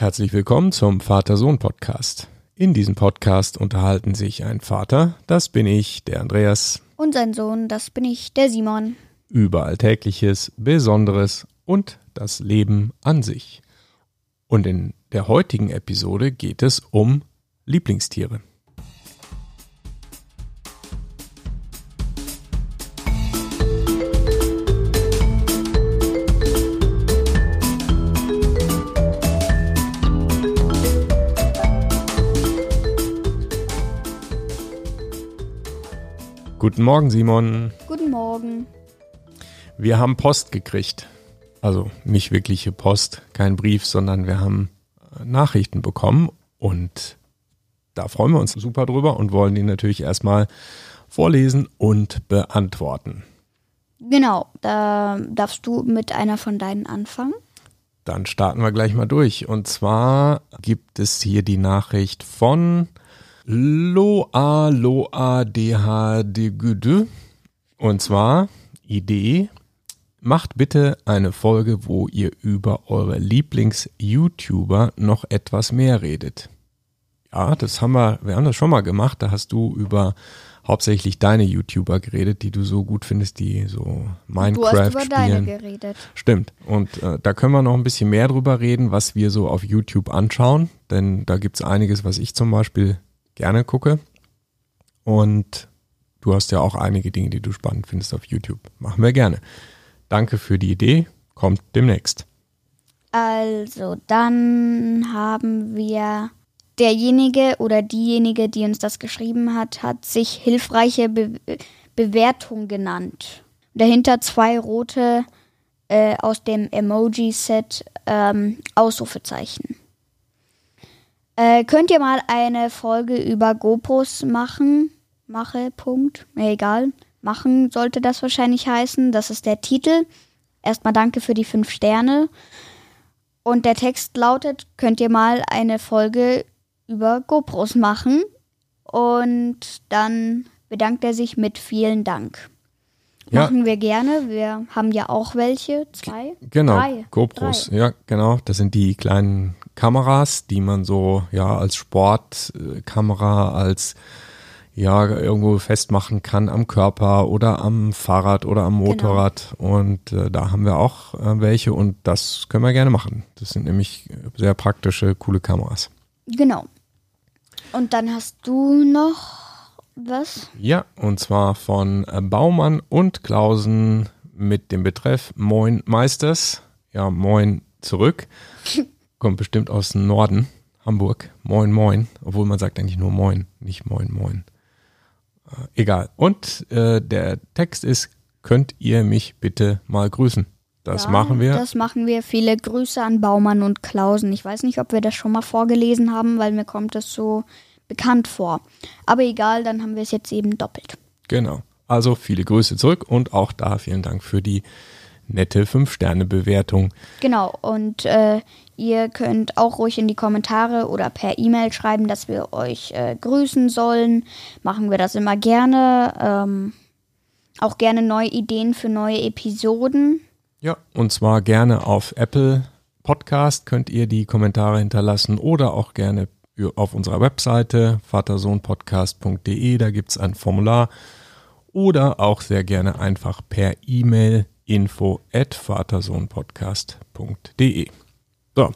Herzlich willkommen zum Vater-Sohn-Podcast. In diesem Podcast unterhalten sich ein Vater, das bin ich, der Andreas, Und sein Sohn, das bin ich, der Simon. über Alltägliches, Besonderes und das Leben an sich. Und in der heutigen Episode geht es um Lieblingstiere. Guten Morgen, Simon. Guten Morgen. Wir haben Post gekriegt. Also nicht wirkliche Post, kein Brief, sondern wir haben äh, Nachrichten bekommen und da freuen wir uns super drüber und wollen die natürlich erstmal vorlesen und beantworten. Genau, da darfst du mit einer von deinen anfangen. Dann starten wir gleich mal durch. Und zwar gibt es hier die Nachricht von Loa Loa DHDGD. Und zwar Idee. Macht bitte eine Folge, wo ihr über eure Lieblings-YouTuber noch etwas mehr redet. Ja, das haben wir, wir haben das schon mal gemacht. Da hast du über hauptsächlich deine YouTuber geredet, die du so gut findest, die so Du hast Minecraft über deine spielen. geredet. Stimmt. Und äh, da können wir noch ein bisschen mehr drüber reden, was wir so auf YouTube anschauen. Denn da gibt's einiges, was ich zum Beispiel gerne gucke. Und du hast ja auch einige Dinge, die du spannend findest auf YouTube. Machen wir gerne. Danke für die Idee. Kommt demnächst. Also, dann haben wir derjenige oder diejenige, die uns das geschrieben hat, hat sich hilfreiche Be Bewertung genannt. Dahinter zwei rote äh, aus dem Emoji-Set ähm, Ausrufezeichen. Äh, könnt ihr mal eine Folge über GoPros machen? Mache, Punkt. Mir egal. Machen sollte das wahrscheinlich heißen. Das ist der Titel. Erstmal danke für die fünf Sterne. Und der Text lautet, könnt ihr mal eine Folge über GoPros machen? Und dann bedankt er sich mit vielen Dank. Ja. Machen wir gerne. Wir haben ja auch welche. Zwei? Genau, Drei. GoPros. Drei. Ja, genau. Das sind die kleinen Kameras, die man so ja als Sportkamera, als ja irgendwo festmachen kann am Körper oder am Fahrrad oder am Genau. Motorrad. Und äh, da haben wir auch äh, welche und das können wir gerne machen. Das sind nämlich sehr praktische, coole Kameras. Genau. Und dann hast du noch was? Ja, und zwar von äh, Baumann und Klausen mit dem Betreff Moin Meisters. Ja, moin zurück. Kommt bestimmt aus dem Norden, Hamburg. Moin, moin. Obwohl man sagt eigentlich nur moin, nicht moin, moin. Äh, egal. Und äh, der Text ist, könnt ihr mich bitte mal grüßen? Das Ja, machen wir. Das machen wir. Viele Grüße an Baumann und Klausen. Ich weiß nicht, ob wir das schon mal vorgelesen haben, weil mir kommt das so bekannt vor. Aber egal, dann haben wir es jetzt eben doppelt. Genau. Also viele Grüße zurück und auch da vielen Dank für die nette 5-Sterne-Bewertung. Genau, und äh, ihr könnt auch ruhig in die Kommentare oder per E-Mail schreiben, dass wir euch äh, grüßen sollen. Machen wir das immer gerne. Ähm, auch gerne neue Ideen für neue Episoden. Ja, und zwar gerne auf Apple Podcast könnt ihr die Kommentare hinterlassen oder auch gerne auf unserer Webseite vatersohnpodcast.de, da gibt's ein Formular oder auch sehr gerne einfach per E-Mail info at vatersohnpodcast.de. So,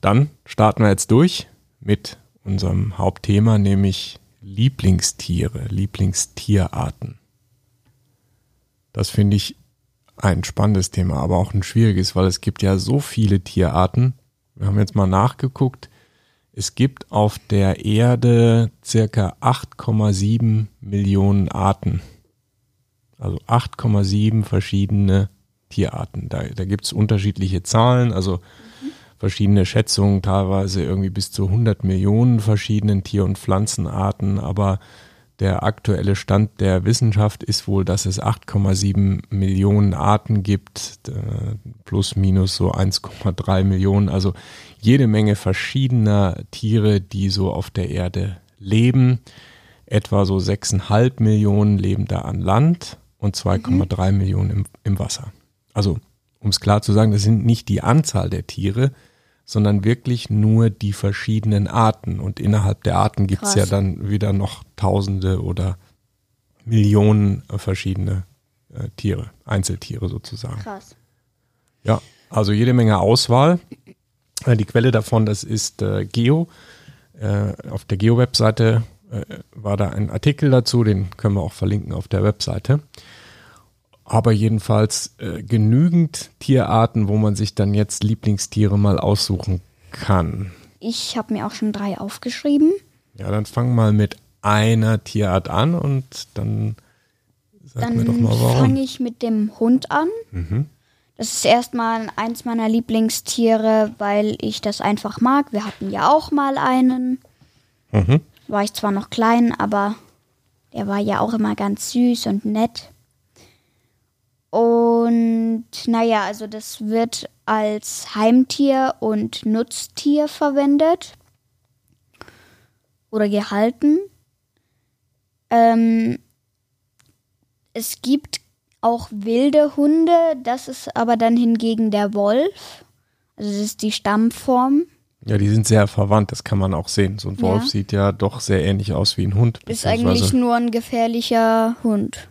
dann starten wir jetzt durch mit unserem Hauptthema, nämlich Lieblingstiere, Lieblingstierarten. Das finde ich ein spannendes Thema, aber auch ein schwieriges, weil es gibt ja so viele Tierarten. Wir haben jetzt mal nachgeguckt. Es gibt auf der Erde circa 8,7 Millionen Arten. Also 8,7 verschiedene Tierarten. Da, da gibt es unterschiedliche Zahlen, also verschiedene Schätzungen, teilweise irgendwie bis zu 100 Millionen verschiedenen Tier- und Pflanzenarten, aber der aktuelle Stand der Wissenschaft ist wohl, dass es 8,7 Millionen Arten gibt, äh, plus minus so 1,3 Millionen, also jede Menge verschiedener Tiere, die so auf der Erde leben. Etwa so 6,5 Millionen leben da an Land und 2,3 Millionen im, im Wasser. Also, um es klar zu sagen, das sind nicht die Anzahl der Tiere, sondern wirklich nur die verschiedenen Arten. Und innerhalb der Arten gibt es ja dann wieder noch Tausende oder Millionen verschiedene äh, Tiere, Einzeltiere sozusagen. Krass. Ja, also jede Menge Auswahl. Äh, die Quelle davon, das ist äh, Geo. Äh, auf der Geo-Webseite war da ein Artikel dazu, den können wir auch verlinken auf der Webseite. Aber jedenfalls äh, genügend Tierarten, wo man sich dann jetzt Lieblingstiere mal aussuchen kann. Ich habe mir auch schon drei aufgeschrieben. Ja, dann fang mal mit einer Tierart an und dann sag Dann mir doch mal warum. fange ich mit dem Hund an. Mhm. Das ist erstmal eins meiner Lieblingstiere, weil ich das einfach mag. Wir hatten ja auch mal einen. Mhm. War ich zwar noch klein, aber der war ja auch immer ganz süß und nett. Und naja, also das wird als Heimtier und Nutztier verwendet oder gehalten. Ähm, es gibt auch wilde Hunde, das ist aber dann hingegen der Wolf. Also das ist die Stammform. Ja, die sind sehr verwandt, das kann man auch sehen. So ein Wolf Ja. sieht ja doch sehr ähnlich aus wie ein Hund. Ist eigentlich nur ein gefährlicher Hund.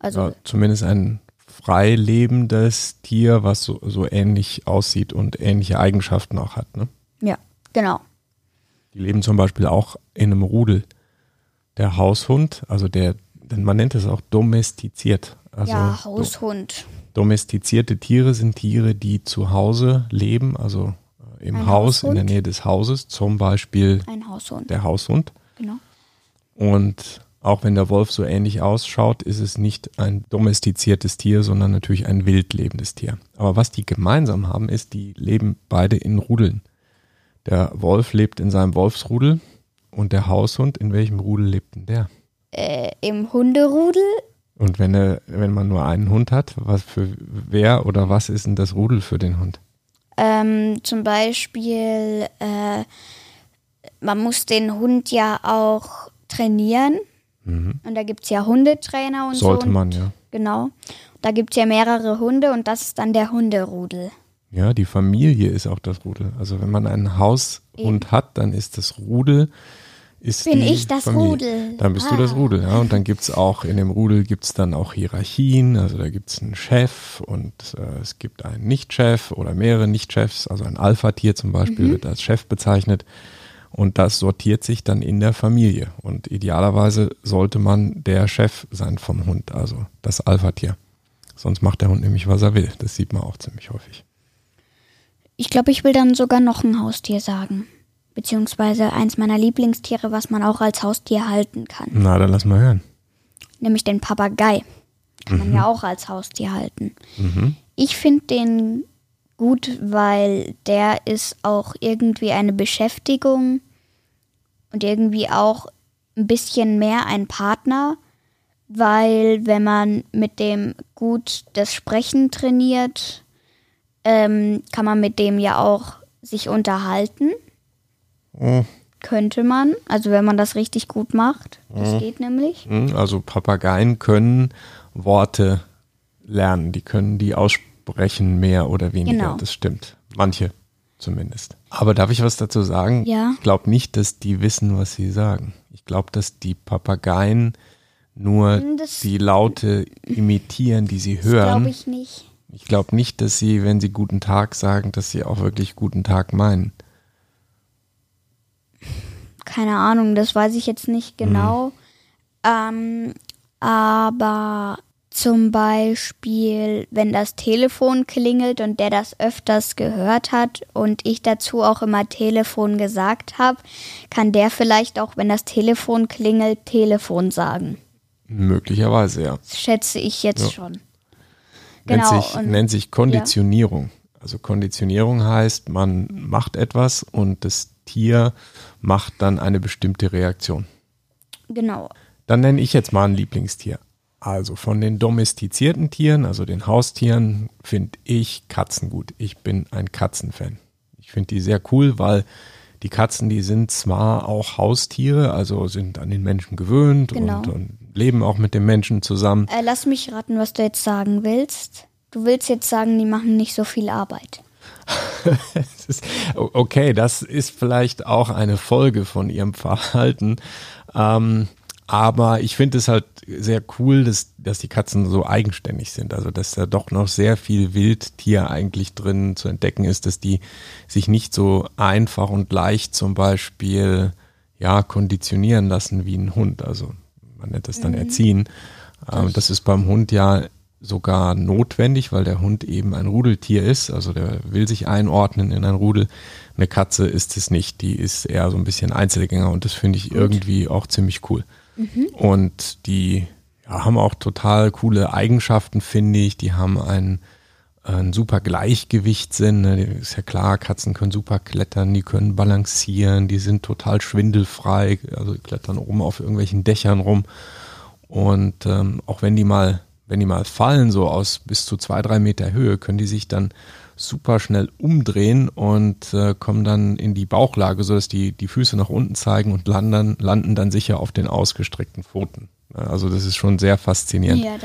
Also ja, zumindest ein frei lebendes Tier, was so, so ähnlich aussieht und ähnliche Eigenschaften auch hat. Ne? ja, genau. Die leben zum Beispiel auch in einem Rudel. Der Haushund, also der, denn man nennt es auch domestiziert. Also ja, Haushund. domestizierte Tiere sind Tiere, die zu Hause leben, also im Ein Haus, in Haushund? der Nähe des Hauses, zum Beispiel Ein Haushund. der Haushund. Genau. Und auch wenn der Wolf so ähnlich ausschaut, ist es nicht ein domestiziertes Tier, sondern natürlich ein wild lebendes Tier. Aber was die gemeinsam haben, ist, die leben beide in Rudeln. Der Wolf lebt in seinem Wolfsrudel und der Haushund, in welchem Rudel lebt denn der? Äh, Im Hunderudel Und wenn er, wenn man nur einen Hund hat, was für wer oder was ist denn das Rudel für den Hund? Ähm, zum Beispiel, äh, man muss den Hund ja auch trainieren. Und da gibt es ja Hundetrainer und so. Mhm. Sollte man, ja. Genau. Da gibt es ja mehrere Hunde und das ist dann der Hunderudel. Ja, die Familie ist auch das Rudel. Also wenn man einen Haushund hat, dann ist das Rudel ist Bin ich das Familie. Rudel? Dann bist du Ah. das Rudel, ja. Und dann gibt's auch, in dem Rudel gibt's dann auch Hierarchien. Also da gibt's einen Chef und äh, es gibt einen Nicht-Chef oder mehrere Nicht-Chefs. Also ein Alpha-Tier zum Beispiel Mhm. wird als Chef bezeichnet. Und das sortiert sich dann in der Familie. Und idealerweise sollte man der Chef sein vom Hund, also das Alpha-Tier. Sonst macht der Hund nämlich, was er will. Das sieht man auch ziemlich häufig. Ich glaube, ich will dann sogar noch ein Haustier sagen. Beziehungsweise eins meiner Lieblingstiere, was man auch als Haustier halten kann. Na, dann lass mal hören. Nämlich den Papagei. Kann man ja auch als Haustier halten. Ich finde den gut, weil der ist auch irgendwie eine Beschäftigung und irgendwie auch ein bisschen mehr ein Partner, weil wenn man mit dem gut das Sprechen trainiert, ähm, kann man mit dem ja auch sich unterhalten. Könnte man, also wenn man das richtig gut macht. Das geht nämlich. Hm, Also Papageien können Worte lernen, die können die aussprechen, mehr oder weniger. Genau. Das stimmt. Manche zumindest. Aber darf ich was dazu sagen? Ja. Ich glaube nicht, dass die wissen, was sie sagen. Ich glaube, dass die Papageien nur Hm, Das- die Laute imitieren, die sie Das hören. glaube ich nicht. Ich glaube nicht, dass sie, wenn sie guten Tag sagen, dass sie auch wirklich guten Tag meinen. Keine Ahnung, das weiß ich jetzt nicht genau. Ähm, aber zum Beispiel, wenn das Telefon klingelt und der das öfters gehört hat und ich dazu auch immer Telefon gesagt habe, kann der vielleicht auch, wenn das Telefon klingelt, Telefon sagen. Möglicherweise, ja. Das schätze ich jetzt Ja. schon. nennt, Genau, sich, und- nennt sich Konditionierung. Also Konditionierung heißt, man macht etwas und das Tier macht dann eine bestimmte Reaktion. Genau. Dann nenne ich jetzt mal ein Lieblingstier. Also von den domestizierten Tieren, also den Haustieren, finde ich Katzen gut. Ich bin ein Katzenfan. Ich finde die sehr cool, weil die Katzen, die sind zwar auch Haustiere, also sind an den Menschen gewöhnt Genau. und, und leben auch mit den Menschen zusammen. Äh, lass mich raten, was du jetzt sagen willst. Du willst jetzt sagen, die machen nicht so viel Arbeit. okay, das ist vielleicht auch eine Folge von ihrem Verhalten. Ähm, aber ich finde es halt sehr cool, dass, dass die Katzen so eigenständig sind. Also, dass da doch noch sehr viel Wildtier eigentlich drin zu entdecken ist, dass die sich nicht so einfach und leicht zum Beispiel, ja, konditionieren lassen wie ein Hund. Also, man nennt das dann mhm. erziehen. Ähm, das ist beim Hund ja sogar notwendig, weil der Hund eben ein Rudeltier ist. Also, der will sich einordnen in ein Rudel. Eine Katze ist es nicht. Die ist eher so ein bisschen Einzelgänger und das finde ich Gut. irgendwie auch ziemlich cool. Mhm. Und die ja, haben auch total coole Eigenschaften, finde ich. Die haben ein, ein super Gleichgewichtssinn. Ne? Ist ja klar, Katzen können super klettern, die können balancieren, die sind total schwindelfrei, also klettern oben auf irgendwelchen Dächern rum. Und ähm, auch wenn die mal, wenn die mal fallen, so aus bis zu zwei, drei Meter Höhe, können die sich dann super schnell umdrehen und äh, kommen dann in die Bauchlage, sodass die, die Füße nach unten zeigen und landen, landen dann sicher auf den ausgestreckten Pfoten. Also das ist schon sehr faszinierend, ja,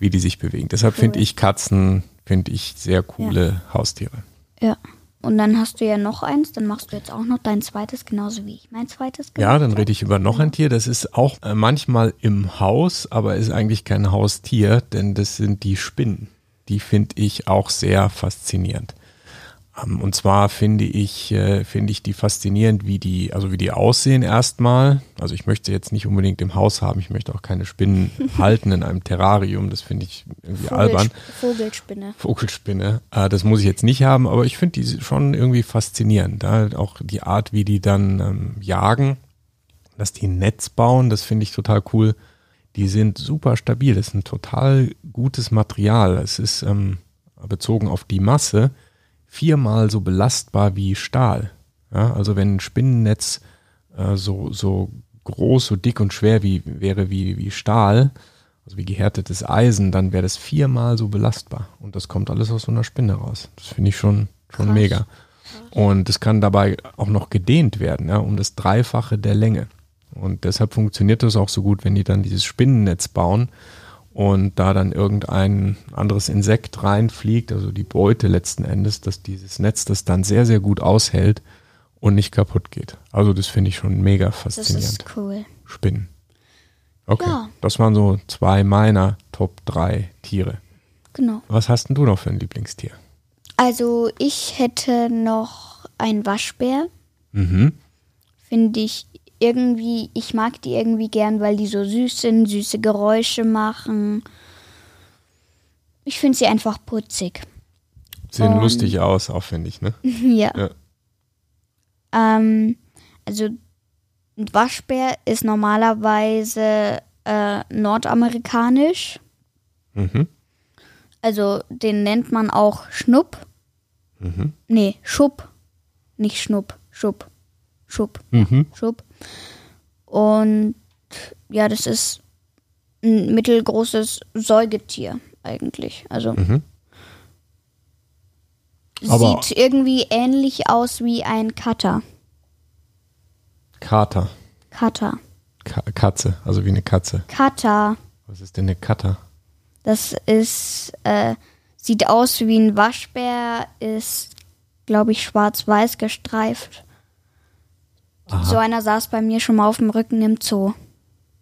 wie die sich bewegen. Deshalb cool. finde ich Katzen, finde ich sehr coole ja. Haustiere. Ja. Und dann hast du ja noch eins, dann machst du jetzt auch noch dein zweites, genauso wie ich mein zweites gemacht Ja, dann rede ich über noch ein Tier. Das ist auch äh, manchmal im Haus, aber ist eigentlich kein Haustier, denn das sind die Spinnen die finde ich auch sehr faszinierend. Ähm, und zwar finde ich, äh, finde ich die faszinierend, wie die, also wie die aussehen erstmal. Also ich möchte jetzt nicht unbedingt im Haus haben, ich möchte auch keine Spinnen halten in einem Terrarium, das finde ich irgendwie Vogel, albern. Vogelspinne. Vogelspinne. Äh, das muss ich jetzt nicht haben, aber ich finde die schon irgendwie faszinierend. Auch die Art, wie die dann ähm, jagen, dass die ein Netz bauen, das finde ich total cool die sind super stabil. Das ist ein total gutes Material. Es ist ähm, bezogen auf die Masse viermal so belastbar wie Stahl. Ja, also wenn ein Spinnennetz äh, so, so groß, so dick und schwer wie, wäre wie, wie Stahl, also wie gehärtetes Eisen, dann wäre das viermal so belastbar. Und das kommt alles aus so einer Spinne raus. Das finde ich schon, schon mega. Und es kann dabei auch noch gedehnt werden, ja, um das Dreifache der Länge. Und deshalb funktioniert das auch so gut, wenn die dann dieses Spinnennetz bauen und da dann irgendein anderes Insekt reinfliegt, also die Beute letzten Endes, dass dieses Netz das dann sehr, sehr gut aushält und nicht kaputt geht. Also das finde ich schon mega faszinierend. Das ist cool. Spinnen. Okay, ja. das waren so zwei meiner Top 3 Tiere. Genau. Was hast denn du noch für ein Lieblingstier? Also ich hätte noch einen Waschbär. Mhm. Finde ich irgendwie, ich mag die irgendwie gern, weil die so süß sind, süße Geräusche machen. Ich finde sie einfach putzig. Sehen Und, lustig aus, auch finde ich, ne? ja. ja. Ähm, also ein Waschbär ist normalerweise äh, nordamerikanisch. Mhm. Also den nennt man auch Schnupp. Mhm. Nee, Schupp. Nicht Schnupp, Schupp. Schupp. Mhm. Schupp. Und ja, das ist ein mittelgroßes Säugetier eigentlich. Also mhm. sieht irgendwie ähnlich aus wie ein Kater. Kater. Kater. Ka Katze, also wie eine Katze. Kater. Was ist denn eine Kater? Das ist, äh, sieht aus wie ein Waschbär, ist, glaube ich, schwarz-weiß gestreift. Aha. So einer saß bei mir schon mal auf dem Rücken im Zoo.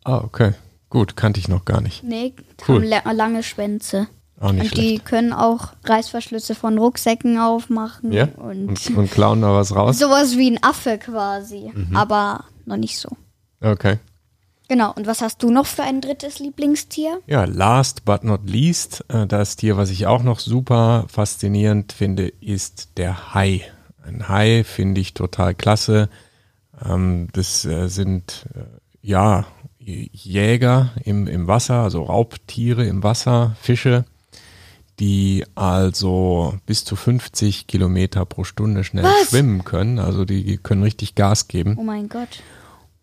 Ah, okay. Gut, kannte ich noch gar nicht. Nee, cool. haben lange Schwänze. Auch nicht und schlecht. die können auch Reißverschlüsse von Rucksäcken aufmachen. Ja? Und, und, und klauen da was raus? Sowas wie ein Affe quasi. Mhm. Aber noch nicht so. Okay. Genau, und was hast du noch für ein drittes Lieblingstier? Ja, last but not least, äh, das Tier, was ich auch noch super faszinierend finde, ist der Hai. Ein Hai finde ich total klasse. Ähm, das äh, sind äh, ja Jäger im, im Wasser, also Raubtiere im Wasser, Fische, die also bis zu 50 Kilometer pro Stunde schnell Was? schwimmen können. Also die können richtig Gas geben. Oh mein Gott.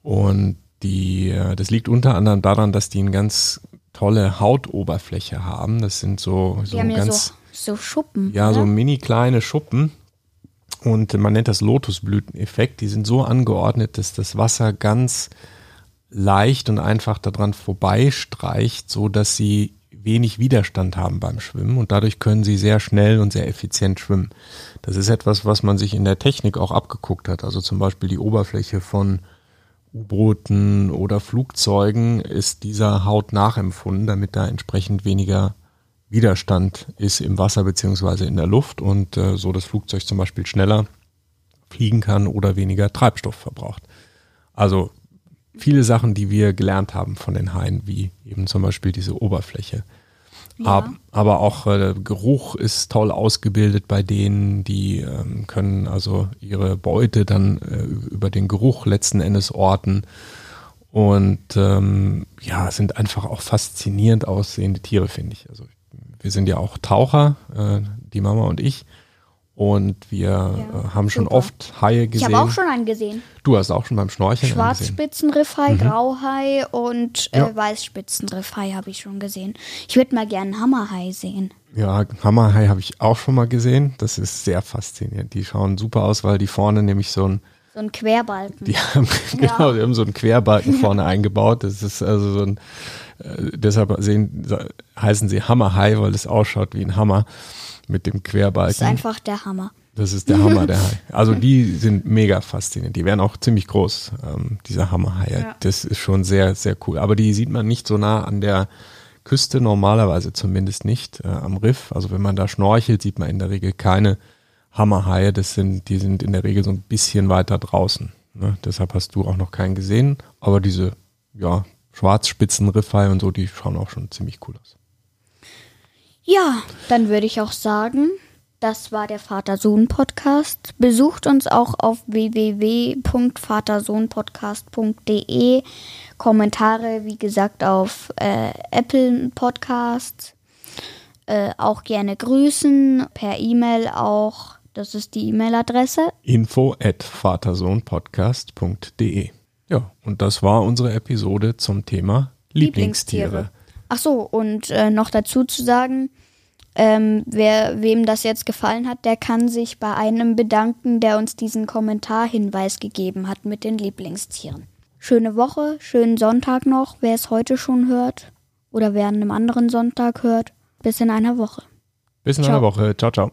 Und die, äh, das liegt unter anderem daran, dass die eine ganz tolle Hautoberfläche haben. Das sind so, so ganz. Ja so, so Schuppen. Ja, oder? so mini kleine Schuppen, und man nennt das Lotusblüteneffekt. Die sind so angeordnet, dass das Wasser ganz leicht und einfach daran vorbeistreicht, so dass sie wenig Widerstand haben beim Schwimmen und dadurch können sie sehr schnell und sehr effizient schwimmen. Das ist etwas, was man sich in der Technik auch abgeguckt hat. Also zum Beispiel die Oberfläche von U-Booten oder Flugzeugen ist dieser Haut nachempfunden, damit da entsprechend weniger Widerstand ist im Wasser beziehungsweise in der Luft und äh, so das Flugzeug zum Beispiel schneller fliegen kann oder weniger Treibstoff verbraucht. Also viele Sachen, die wir gelernt haben von den Haien, wie eben zum Beispiel diese Oberfläche. Ja. Ab, aber auch äh, Geruch ist toll ausgebildet bei denen, die ähm, können also ihre Beute dann äh, über den Geruch letzten Endes orten. Und ähm, ja, sind einfach auch faszinierend aussehende Tiere, finde ich. Also wir sind ja auch Taucher, äh, die Mama und ich. Und wir ja, äh, haben schon super. oft Haie gesehen. Ich habe auch schon einen gesehen. Du hast auch schon beim Schnorcheln Schwarzspitzenriffhai, mhm. Grauhai und äh, ja. Weißspitzenriffhai habe ich schon gesehen. Ich würde mal gerne einen Hammerhai sehen. Ja, Hammerhai habe ich auch schon mal gesehen. Das ist sehr faszinierend. Die schauen super aus, weil die vorne nämlich so ein so ein Querbalken. Die haben, genau, die haben so einen Querbalken vorne eingebaut. Das ist also so ein, äh, deshalb sehen, heißen sie Hammerhai, weil es ausschaut wie ein Hammer mit dem Querbalken. Das ist einfach der Hammer. Das ist der Hammer, der Hai. Also die sind mega faszinierend. Die werden auch ziemlich groß, ähm, diese Hammerhaie. Ja. Das ist schon sehr, sehr cool. Aber die sieht man nicht so nah an der Küste, normalerweise zumindest nicht äh, am Riff. Also wenn man da schnorchelt, sieht man in der Regel keine Hammerhaie. Das sind, die sind in der Regel so ein bisschen weiter draußen. Ne? Deshalb hast du auch noch keinen gesehen. Aber diese, ja, Schwarzspitzenriffhaie und so, die schauen auch schon ziemlich cool aus. Ja, dann würde ich auch sagen, das war der Vater-Sohn-Podcast. Besucht uns auch auf www.vatersohnpodcast.de. Kommentare, wie gesagt, auf äh, Apple Podcasts. Äh, auch gerne grüßen, per E-Mail auch. Das ist die E-Mail-Adresse. Info at vatersohnpodcast.de. Ja, und das war unsere Episode zum Thema Lieblingstiere. Lieblingstiere. Ach so, und äh, noch dazu zu sagen, ähm, wer, wem das jetzt gefallen hat, der kann sich bei einem bedanken, der uns diesen Kommentarhinweis gegeben hat mit den Lieblingstieren. Schöne Woche, schönen Sonntag noch, wer es heute schon hört oder wer an einem anderen Sonntag hört. Bis in einer Woche. Bis in ciao. einer Woche. Ciao, ciao.